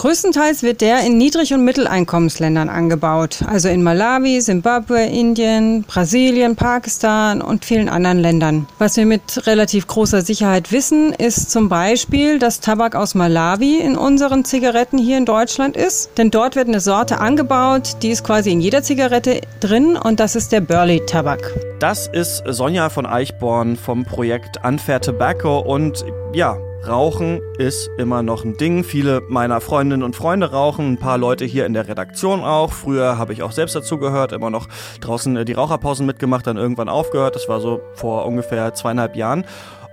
Größtenteils wird der in Niedrig- und Mitteleinkommensländern angebaut, also in Malawi, Simbabwe, Indien, Brasilien, Pakistan und vielen anderen Ländern. Was wir mit relativ großer Sicherheit wissen, ist zum Beispiel, dass Tabak aus Malawi in unseren Zigaretten hier in Deutschland ist. Denn dort wird eine Sorte angebaut, die ist quasi in jeder Zigarette drin und das ist der Burley-Tabak. Das ist Sonja von Eichborn vom Projekt Unfair Tobacco und ja, Rauchen ist immer noch ein Ding. Viele meiner Freundinnen und Freunde rauchen, ein paar Leute hier in der Redaktion auch. Früher habe ich auch selbst dazu gehört, immer noch draußen äh, die Raucherpausen mitgemacht, dann irgendwann aufgehört. Das war so vor ungefähr zweieinhalb Jahren.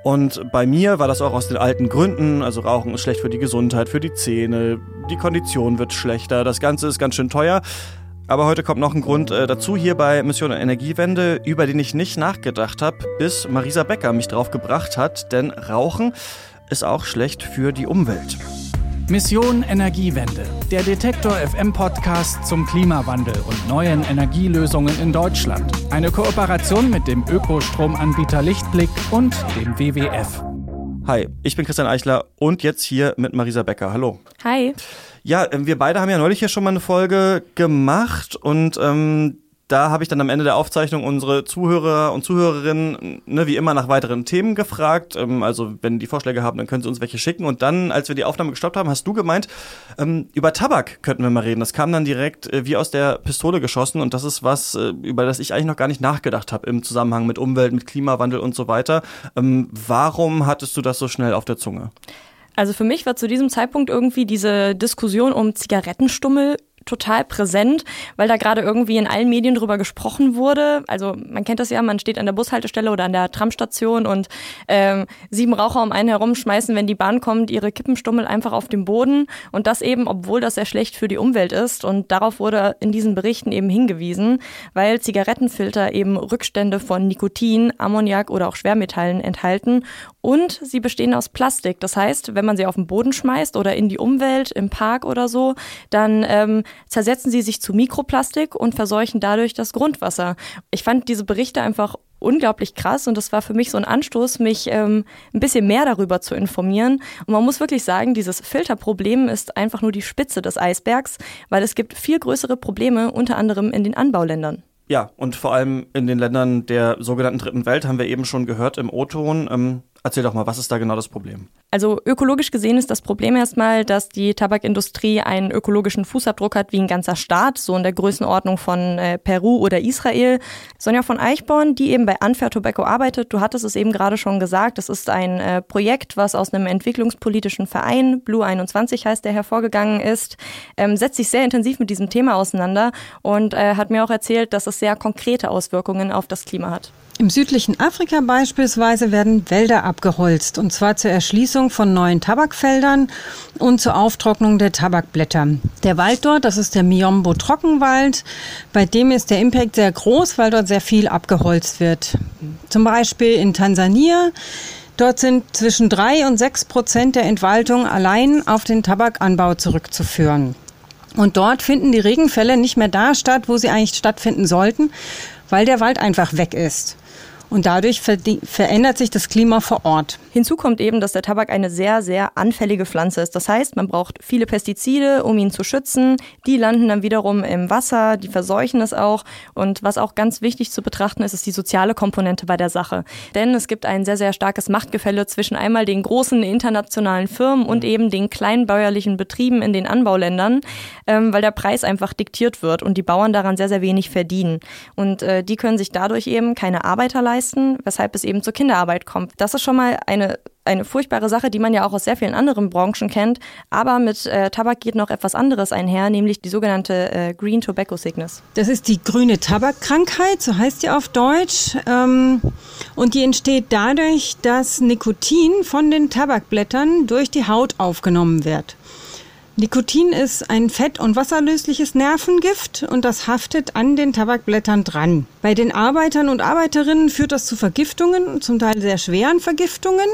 Und bei mir war das auch aus den alten Gründen. Also Rauchen ist schlecht für die Gesundheit, für die Zähne, die Kondition wird schlechter, das Ganze ist ganz schön teuer. Aber heute kommt noch ein Grund äh, dazu hier bei Mission Energiewende, über den ich nicht nachgedacht habe, bis Marisa Becker mich drauf gebracht hat. Denn Rauchen ist auch schlecht für die Umwelt. Mission Energiewende, der Detektor FM Podcast zum Klimawandel und neuen Energielösungen in Deutschland. Eine Kooperation mit dem Ökostromanbieter Lichtblick und dem WWF. Hi, ich bin Christian Eichler und jetzt hier mit Marisa Becker. Hallo. Hi. Ja, äh, wir beide haben ja neulich hier schon mal eine Folge gemacht und ähm, da habe ich dann am Ende der Aufzeichnung unsere Zuhörer und Zuhörerinnen, ne, wie immer, nach weiteren Themen gefragt. Ähm, also, wenn die Vorschläge haben, dann können sie uns welche schicken. Und dann, als wir die Aufnahme gestoppt haben, hast du gemeint, ähm, über Tabak könnten wir mal reden. Das kam dann direkt äh, wie aus der Pistole geschossen. Und das ist was, äh, über das ich eigentlich noch gar nicht nachgedacht habe im Zusammenhang mit Umwelt, mit Klimawandel und so weiter. Ähm, warum hattest du das so schnell auf der Zunge? Also für mich war zu diesem Zeitpunkt irgendwie diese Diskussion um Zigarettenstummel total präsent, weil da gerade irgendwie in allen Medien drüber gesprochen wurde. Also man kennt das ja, man steht an der Bushaltestelle oder an der Tramstation und ähm, sieben Raucher um einen herum schmeißen, wenn die Bahn kommt, ihre Kippenstummel einfach auf den Boden und das eben, obwohl das sehr schlecht für die Umwelt ist und darauf wurde in diesen Berichten eben hingewiesen, weil Zigarettenfilter eben Rückstände von Nikotin, Ammoniak oder auch Schwermetallen enthalten und sie bestehen aus Plastik. Das heißt, wenn man sie auf den Boden schmeißt oder in die Umwelt, im Park oder so, dann ähm, zersetzen sie sich zu Mikroplastik und verseuchen dadurch das Grundwasser. Ich fand diese Berichte einfach unglaublich krass und das war für mich so ein Anstoß, mich ähm, ein bisschen mehr darüber zu informieren. Und man muss wirklich sagen, dieses Filterproblem ist einfach nur die Spitze des Eisbergs, weil es gibt viel größere Probleme, unter anderem in den Anbauländern. Ja, und vor allem in den Ländern der sogenannten Dritten Welt haben wir eben schon gehört im O-Ton. Ähm, Erzähl doch mal, was ist da genau das Problem? Also ökologisch gesehen ist das Problem erstmal, dass die Tabakindustrie einen ökologischen Fußabdruck hat wie ein ganzer Staat, so in der Größenordnung von äh, Peru oder Israel. Sonja von Eichborn, die eben bei Unfair Tobacco arbeitet, du hattest es eben gerade schon gesagt, das ist ein äh, Projekt, was aus einem entwicklungspolitischen Verein, Blue 21 heißt der, hervorgegangen ist, ähm, setzt sich sehr intensiv mit diesem Thema auseinander und äh, hat mir auch erzählt, dass es sehr konkrete Auswirkungen auf das Klima hat. Im südlichen Afrika beispielsweise werden Wälder abgeholzt, und zwar zur Erschließung von neuen Tabakfeldern und zur Auftrocknung der Tabakblätter. Der Wald dort, das ist der Miombo Trockenwald, bei dem ist der Impact sehr groß, weil dort sehr viel abgeholzt wird. Zum Beispiel in Tansania. Dort sind zwischen drei und sechs Prozent der Entwaldung allein auf den Tabakanbau zurückzuführen. Und dort finden die Regenfälle nicht mehr da statt, wo sie eigentlich stattfinden sollten, weil der Wald einfach weg ist. Und dadurch verändert sich das Klima vor Ort. Hinzu kommt eben, dass der Tabak eine sehr, sehr anfällige Pflanze ist. Das heißt, man braucht viele Pestizide, um ihn zu schützen. Die landen dann wiederum im Wasser, die verseuchen es auch. Und was auch ganz wichtig zu betrachten ist, ist die soziale Komponente bei der Sache. Denn es gibt ein sehr, sehr starkes Machtgefälle zwischen einmal den großen internationalen Firmen und eben den kleinen bäuerlichen Betrieben in den Anbauländern, ähm, weil der Preis einfach diktiert wird und die Bauern daran sehr, sehr wenig verdienen. Und äh, die können sich dadurch eben keine Arbeiter leisten leisten, weshalb es eben zur Kinderarbeit kommt. Das ist schon mal eine eine furchtbare Sache, die man ja auch aus sehr vielen anderen Branchen kennt. Aber mit äh, Tabak geht noch etwas anderes einher, nämlich die sogenannte äh, Green Tobacco Sickness. Das ist die grüne Tabakkrankheit, so heißt die auf Deutsch. Ähm, und die entsteht dadurch, dass Nikotin von den Tabakblättern durch die Haut aufgenommen wird. Nikotin ist ein fett- und wasserlösliches Nervengift und das haftet an den Tabakblättern dran. Bei den Arbeitern und Arbeiterinnen führt das zu Vergiftungen, zum Teil sehr schweren Vergiftungen.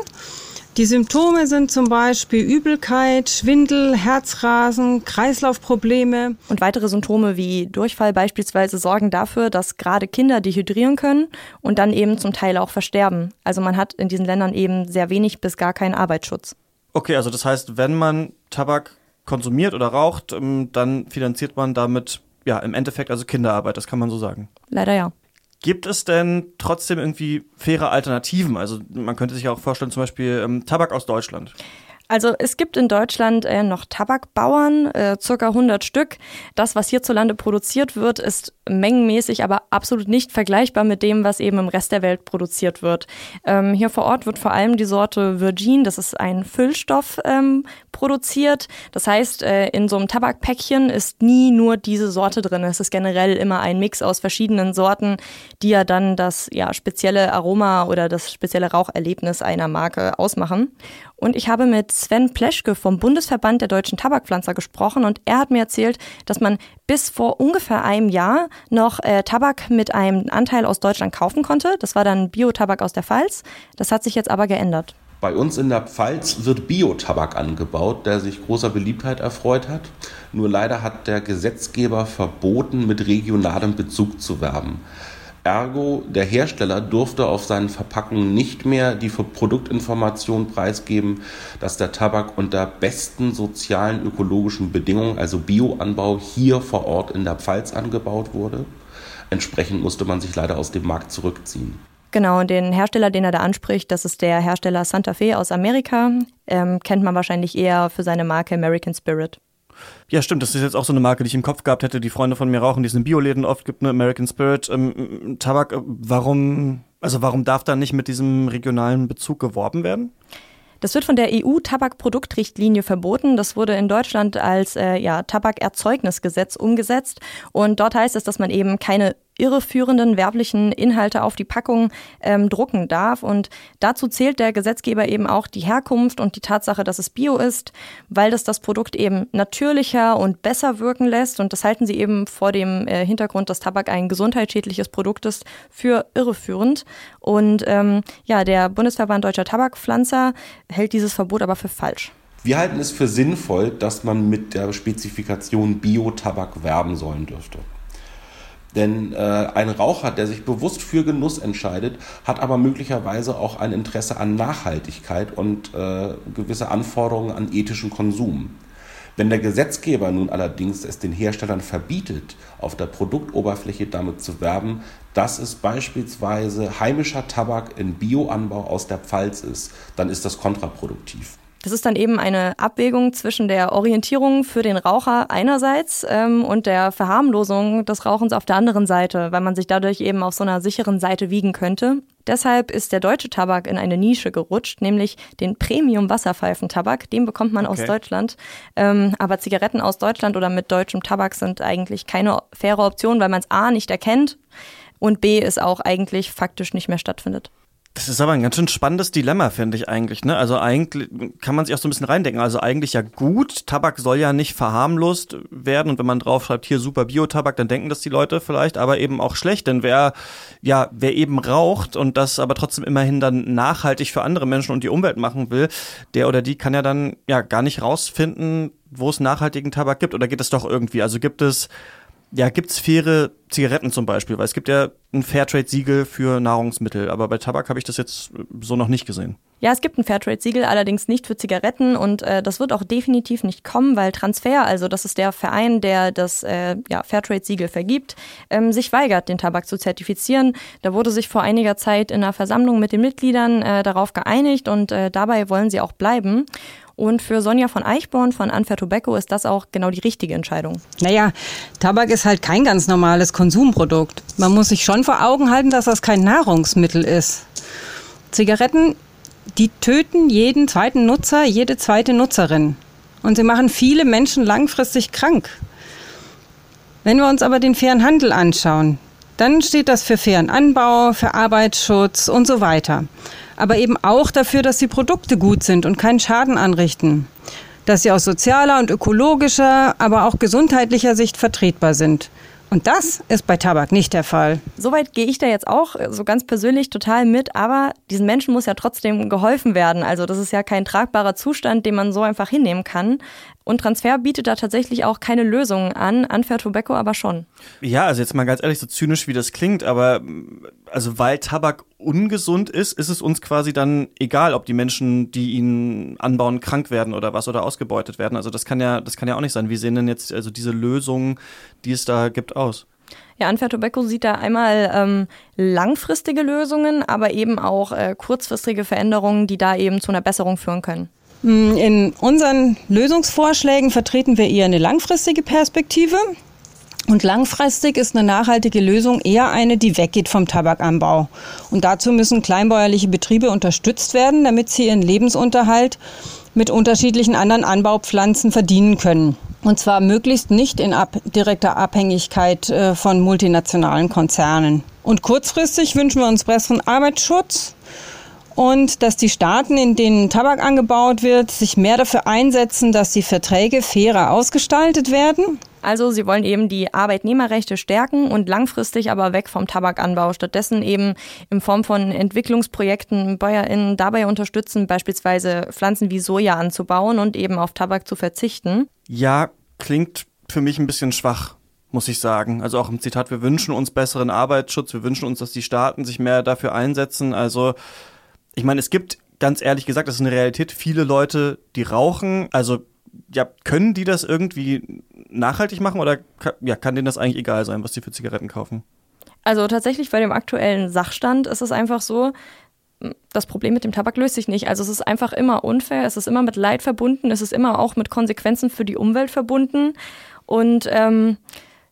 Die Symptome sind zum Beispiel Übelkeit, Schwindel, Herzrasen, Kreislaufprobleme. Und weitere Symptome wie Durchfall beispielsweise sorgen dafür, dass gerade Kinder dehydrieren können und dann eben zum Teil auch versterben. Also man hat in diesen Ländern eben sehr wenig bis gar keinen Arbeitsschutz. Okay, also das heißt, wenn man Tabak konsumiert oder raucht, ähm, dann finanziert man damit ja im Endeffekt also Kinderarbeit, das kann man so sagen. Leider ja. Gibt es denn trotzdem irgendwie faire Alternativen? Also man könnte sich auch vorstellen, zum Beispiel ähm, Tabak aus Deutschland. Also es gibt in Deutschland äh, noch Tabakbauern, äh, circa 100 Stück. Das, was hierzulande produziert wird, ist mengenmäßig aber absolut nicht vergleichbar mit dem, was eben im Rest der Welt produziert wird. Ähm, hier vor Ort wird vor allem die Sorte Virgin, das ist ein Füllstoff, ähm, produziert. Das heißt, äh, in so einem Tabakpäckchen ist nie nur diese Sorte drin. Es ist generell immer ein Mix aus verschiedenen Sorten, die ja dann das ja, spezielle Aroma oder das spezielle Raucherlebnis einer Marke ausmachen. Und ich habe mit Sven Pleschke vom Bundesverband der deutschen Tabakpflanzer gesprochen und er hat mir erzählt, dass man bis vor ungefähr einem Jahr noch äh, Tabak mit einem Anteil aus Deutschland kaufen konnte. Das war dann Biotabak aus der Pfalz. Das hat sich jetzt aber geändert. Bei uns in der Pfalz wird Biotabak angebaut, der sich großer Beliebtheit erfreut hat. Nur leider hat der Gesetzgeber verboten, mit regionalem Bezug zu werben. Ergo, der Hersteller durfte auf seinen Verpackungen nicht mehr die Produktinformation preisgeben, dass der Tabak unter besten sozialen, ökologischen Bedingungen, also Bioanbau, hier vor Ort in der Pfalz angebaut wurde. Entsprechend musste man sich leider aus dem Markt zurückziehen. Genau, und den Hersteller, den er da anspricht, das ist der Hersteller Santa Fe aus Amerika. Ähm, kennt man wahrscheinlich eher für seine Marke American Spirit. Ja, stimmt. Das ist jetzt auch so eine Marke, die ich im Kopf gehabt hätte. Die Freunde von mir rauchen, die es in Bioläden oft gibt, ne? American Spirit. Ähm, Tabak, äh, warum, also warum darf da nicht mit diesem regionalen Bezug geworben werden? Das wird von der EU-Tabakproduktrichtlinie verboten. Das wurde in Deutschland als äh, ja, Tabakerzeugnisgesetz umgesetzt. Und dort heißt es, dass man eben keine irreführenden werblichen Inhalte auf die Packung ähm, drucken darf. Und dazu zählt der Gesetzgeber eben auch die Herkunft und die Tatsache, dass es Bio ist, weil das das Produkt eben natürlicher und besser wirken lässt. Und das halten sie eben vor dem äh, Hintergrund, dass Tabak ein gesundheitsschädliches Produkt ist, für irreführend. Und ähm, ja, der Bundesverband Deutscher Tabakpflanzer hält dieses Verbot aber für falsch. Wir halten es für sinnvoll, dass man mit der Spezifikation Bio-Tabak werben sollen dürfte. Denn äh, ein Raucher, der sich bewusst für Genuss entscheidet, hat aber möglicherweise auch ein Interesse an Nachhaltigkeit und äh, gewisse Anforderungen an ethischen Konsum. Wenn der Gesetzgeber nun allerdings es den Herstellern verbietet, auf der Produktoberfläche damit zu werben, dass es beispielsweise heimischer Tabak in Bioanbau aus der Pfalz ist, dann ist das kontraproduktiv. Das ist dann eben eine Abwägung zwischen der Orientierung für den Raucher einerseits ähm, und der Verharmlosung des Rauchens auf der anderen Seite, weil man sich dadurch eben auf so einer sicheren Seite wiegen könnte. Deshalb ist der deutsche Tabak in eine Nische gerutscht, nämlich den Premium-Wasserpfeifentabak. Den bekommt man okay. aus Deutschland. Ähm, aber Zigaretten aus Deutschland oder mit deutschem Tabak sind eigentlich keine faire Option, weil man es A nicht erkennt und B es auch eigentlich faktisch nicht mehr stattfindet. Das ist aber ein ganz schön spannendes Dilemma, finde ich eigentlich. Ne? Also eigentlich kann man sich auch so ein bisschen reindenken. Also eigentlich ja gut, Tabak soll ja nicht verharmlost werden. Und wenn man draufschreibt, hier super Biotabak, dann denken das die Leute vielleicht, aber eben auch schlecht. Denn wer, ja, wer eben raucht und das aber trotzdem immerhin dann nachhaltig für andere Menschen und die Umwelt machen will, der oder die kann ja dann ja gar nicht rausfinden, wo es nachhaltigen Tabak gibt. Oder geht es doch irgendwie? Also gibt es ja, gibt's faire Zigaretten zum Beispiel? Weil es gibt ja ein Fairtrade-Siegel für Nahrungsmittel, aber bei Tabak habe ich das jetzt so noch nicht gesehen. Ja, es gibt ein Fairtrade-Siegel, allerdings nicht für Zigaretten und äh, das wird auch definitiv nicht kommen, weil Transfer, also das ist der Verein, der das äh, ja, Fairtrade-Siegel vergibt, ähm, sich weigert, den Tabak zu zertifizieren. Da wurde sich vor einiger Zeit in einer Versammlung mit den Mitgliedern äh, darauf geeinigt und äh, dabei wollen sie auch bleiben. Und für Sonja von Eichborn von Unfair Tobacco ist das auch genau die richtige Entscheidung. Naja, Tabak ist halt kein ganz normales Konsumprodukt. Man muss sich schon vor Augen halten, dass das kein Nahrungsmittel ist. Zigaretten, die töten jeden zweiten Nutzer, jede zweite Nutzerin. Und sie machen viele Menschen langfristig krank. Wenn wir uns aber den fairen Handel anschauen, dann steht das für fairen Anbau, für Arbeitsschutz und so weiter aber eben auch dafür, dass die Produkte gut sind und keinen Schaden anrichten. Dass sie aus sozialer und ökologischer, aber auch gesundheitlicher Sicht vertretbar sind. Und das ist bei Tabak nicht der Fall. Soweit gehe ich da jetzt auch so ganz persönlich total mit, aber diesen Menschen muss ja trotzdem geholfen werden. Also das ist ja kein tragbarer Zustand, den man so einfach hinnehmen kann. Und Transfer bietet da tatsächlich auch keine Lösungen an, Unfair Tobacco aber schon. Ja, also jetzt mal ganz ehrlich, so zynisch wie das klingt, aber also weil Tabak ungesund ist, ist es uns quasi dann egal, ob die Menschen, die ihn anbauen, krank werden oder was oder ausgebeutet werden. Also das kann ja, das kann ja auch nicht sein. Wie sehen denn jetzt also diese Lösungen, die es da gibt, aus? Ja, Unfair Tobacco sieht da einmal ähm, langfristige Lösungen, aber eben auch äh, kurzfristige Veränderungen, die da eben zu einer Besserung führen können. Mm, in unseren Lösungsvorschlägen vertreten wir eher eine langfristige Perspektive. Und langfristig ist eine nachhaltige Lösung eher eine, die weggeht vom Tabakanbau. Und dazu müssen kleinbäuerliche Betriebe unterstützt werden, damit sie ihren Lebensunterhalt mit unterschiedlichen anderen Anbaupflanzen verdienen können. Und zwar möglichst nicht in ab direkter Abhängigkeit äh, von multinationalen Konzernen. Und kurzfristig wünschen wir uns besseren Arbeitsschutz und dass die Staaten, in denen Tabak angebaut wird, sich mehr dafür einsetzen, dass die Verträge fairer ausgestaltet werden. Also sie wollen eben die Arbeitnehmerrechte stärken und langfristig aber weg vom Tabakanbau. Stattdessen eben in Form von Entwicklungsprojekten BäuerInnen dabei unterstützen, beispielsweise Pflanzen wie Soja anzubauen und eben auf Tabak zu verzichten. Ja, klingt für mich ein bisschen schwach muss ich sagen. Also auch im Zitat, wir wünschen uns besseren Arbeitsschutz, wir wünschen uns, dass die Staaten sich mehr dafür einsetzen. Also ich meine, es gibt ganz ehrlich gesagt, das ist eine Realität, viele Leute, die rauchen, also ja, können die das irgendwie nachhaltig machen oder ja, kann denen das eigentlich egal sein, was die für Zigaretten kaufen? Also tatsächlich bei dem aktuellen Sachstand ist es einfach so, das Problem mit dem Tabak löst sich nicht. Also es ist einfach immer unfair, es ist immer mit Leid verbunden, es ist immer auch mit Konsequenzen für die Umwelt verbunden. Und ähm,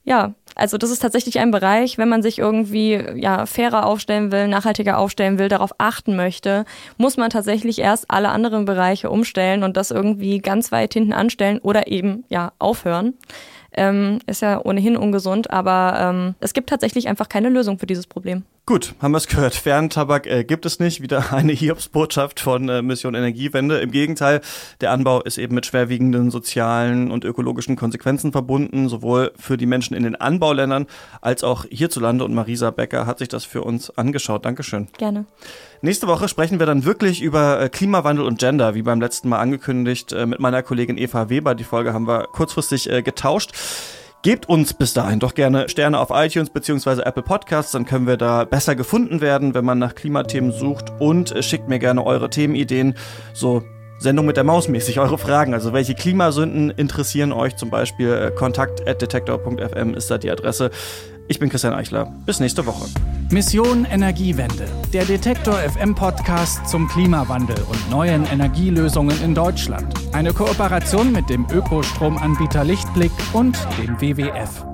ja, also das ist tatsächlich ein Bereich, wenn man sich irgendwie ja fairer aufstellen will, nachhaltiger aufstellen will, darauf achten möchte, muss man tatsächlich erst alle anderen Bereiche umstellen und das irgendwie ganz weit hinten anstellen oder eben ja aufhören. Ähm, ist ja ohnehin ungesund, aber ähm, es gibt tatsächlich einfach keine Lösung für dieses Problem. Gut, haben wir es gehört. Ferntabak äh, gibt es nicht. Wieder eine Hiobsbotschaft von äh, Mission Energiewende. Im Gegenteil, der Anbau ist eben mit schwerwiegenden sozialen und ökologischen Konsequenzen verbunden, sowohl für die Menschen in den Anbauländern als auch hierzulande. Und Marisa Becker hat sich das für uns angeschaut. Dankeschön. Gerne. Nächste Woche sprechen wir dann wirklich über äh, Klimawandel und Gender, wie beim letzten Mal angekündigt, äh, mit meiner Kollegin Eva Weber. Die Folge haben wir kurzfristig äh, getauscht. Gebt uns bis dahin doch gerne Sterne auf iTunes bzw. Apple Podcasts, dann können wir da besser gefunden werden, wenn man nach Klimathemen sucht und schickt mir gerne eure Themenideen, so Sendung mit der Maus mäßig, eure Fragen. Also welche Klimasünden interessieren euch zum Beispiel? Äh, kontakt.detektor.fm ist da die Adresse. Ich bin Christian Eichler. Bis nächste Woche. Mission Energiewende. Der Detektor FM Podcast zum Klimawandel und neuen Energielösungen in Deutschland. Eine Kooperation mit dem Ökostromanbieter Lichtblick und dem WWF.